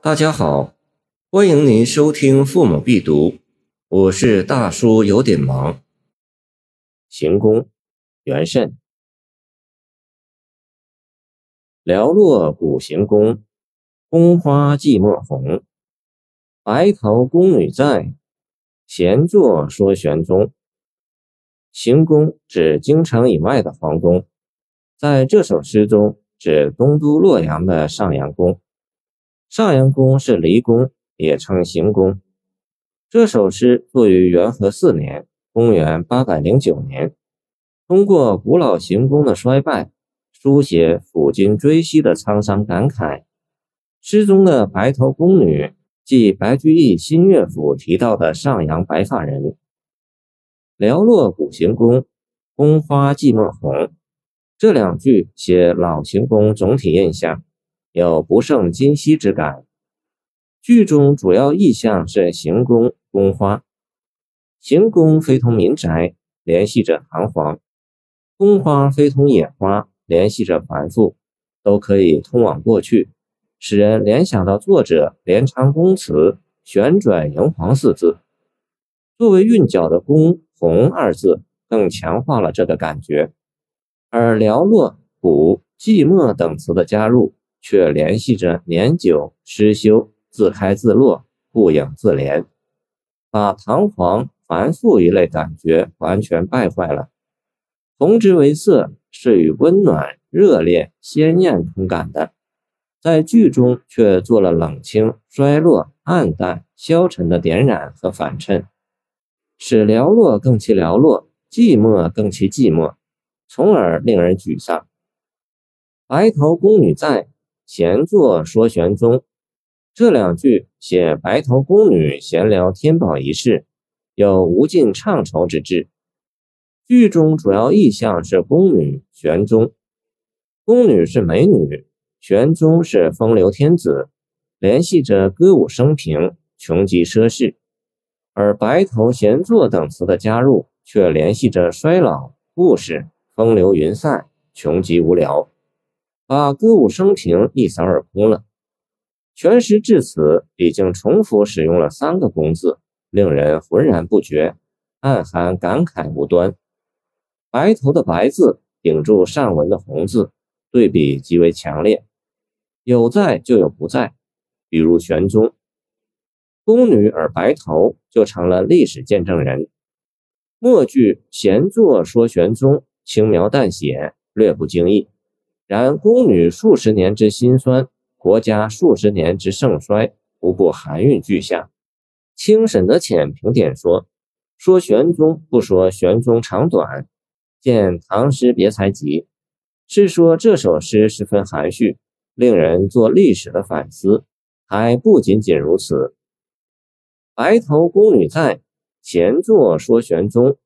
大家好，欢迎您收听《父母必读》，我是大叔，有点忙。行宫，元慎。寥落古行宫，宫花寂寞红。白头宫女在，闲坐说玄宗。行宫指京城以外的皇宫，在这首诗中指东都洛阳的上阳宫。上阳宫是离宫，也称行宫。这首诗作于元和四年（公元809年），通过古老行宫的衰败，书写抚今追昔的沧桑感慨。诗中的白头宫女，即白居易新乐府提到的上阳白发人。寥落古行宫，宫花寂寞红。这两句写老行宫总体印象。有不胜今昔之感。剧中主要意象是行宫、宫花。行宫非同民宅，联系着堂皇；宫花非同野花，联系着繁复，都可以通往过去，使人联想到作者连昌宫词“旋转迎黄”四字。作为韵脚的“宫”“红”二字，更强化了这个感觉。而寥落、古、寂寞等词的加入。却联系着年久失修、自开自落、不影自怜，把堂皇繁复一类感觉完全败坏了。红之为色，是与温暖、热烈、鲜艳同感的，在剧中却做了冷清、衰落、暗淡、消沉的点染和反衬，使寥落更其寥落，寂寞更其寂寞，从而令人沮丧。白头宫女在。闲坐说玄宗，这两句写白头宫女闲聊天宝一事，有无尽怅愁之志。剧中主要意象是宫女玄宗，宫女是美女，玄宗是风流天子，联系着歌舞升平、穷极奢侈；而白头闲坐等词的加入，却联系着衰老、故事、风流云散、穷极无聊。把歌舞升平一扫而空了。全诗至此已经重复使用了三个“公”字，令人浑然不觉，暗含感慨无端。白头的“白”字顶住上文的“红”字，对比极为强烈。有在就有不在，比如玄宗，宫女而白头就成了历史见证人。末句闲坐说玄宗，轻描淡写，略不经意。然宫女数十年之辛酸，国家数十年之盛衰，无不含蕴俱下。清沈德潜评点说：“说玄宗不说玄宗长短，见《唐诗别才集》，是说这首诗十分含蓄，令人做历史的反思。还不仅仅如此，白头宫女在，闲坐说玄宗。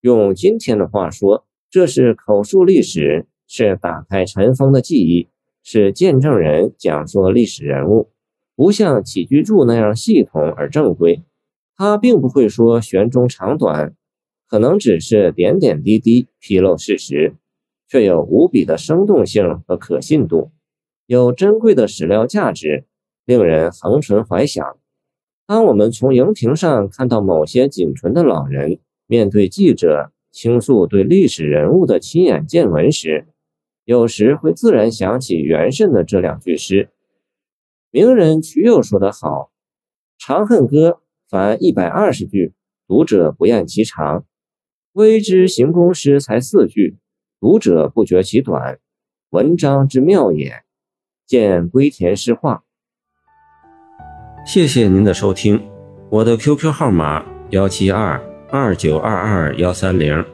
用今天的话说，这是口述历史。”是打开尘封的记忆，是见证人讲述历史人物，不像起居注那样系统而正规。他并不会说玄宗长短，可能只是点点滴滴披露事实，却有无比的生动性和可信度，有珍贵的史料价值，令人恒存怀想。当我们从荧屏上看到某些仅存的老人面对记者倾诉对历史人物的亲眼见闻时，有时会自然想起元慎的这两句诗。名人曲友说得好：“《长恨歌》凡一百二十句，读者不厌其长；微之行宫诗才四句，读者不觉其短。文章之妙也。”见归田诗话。谢谢您的收听，我的 QQ 号码幺七二二九二二幺三零。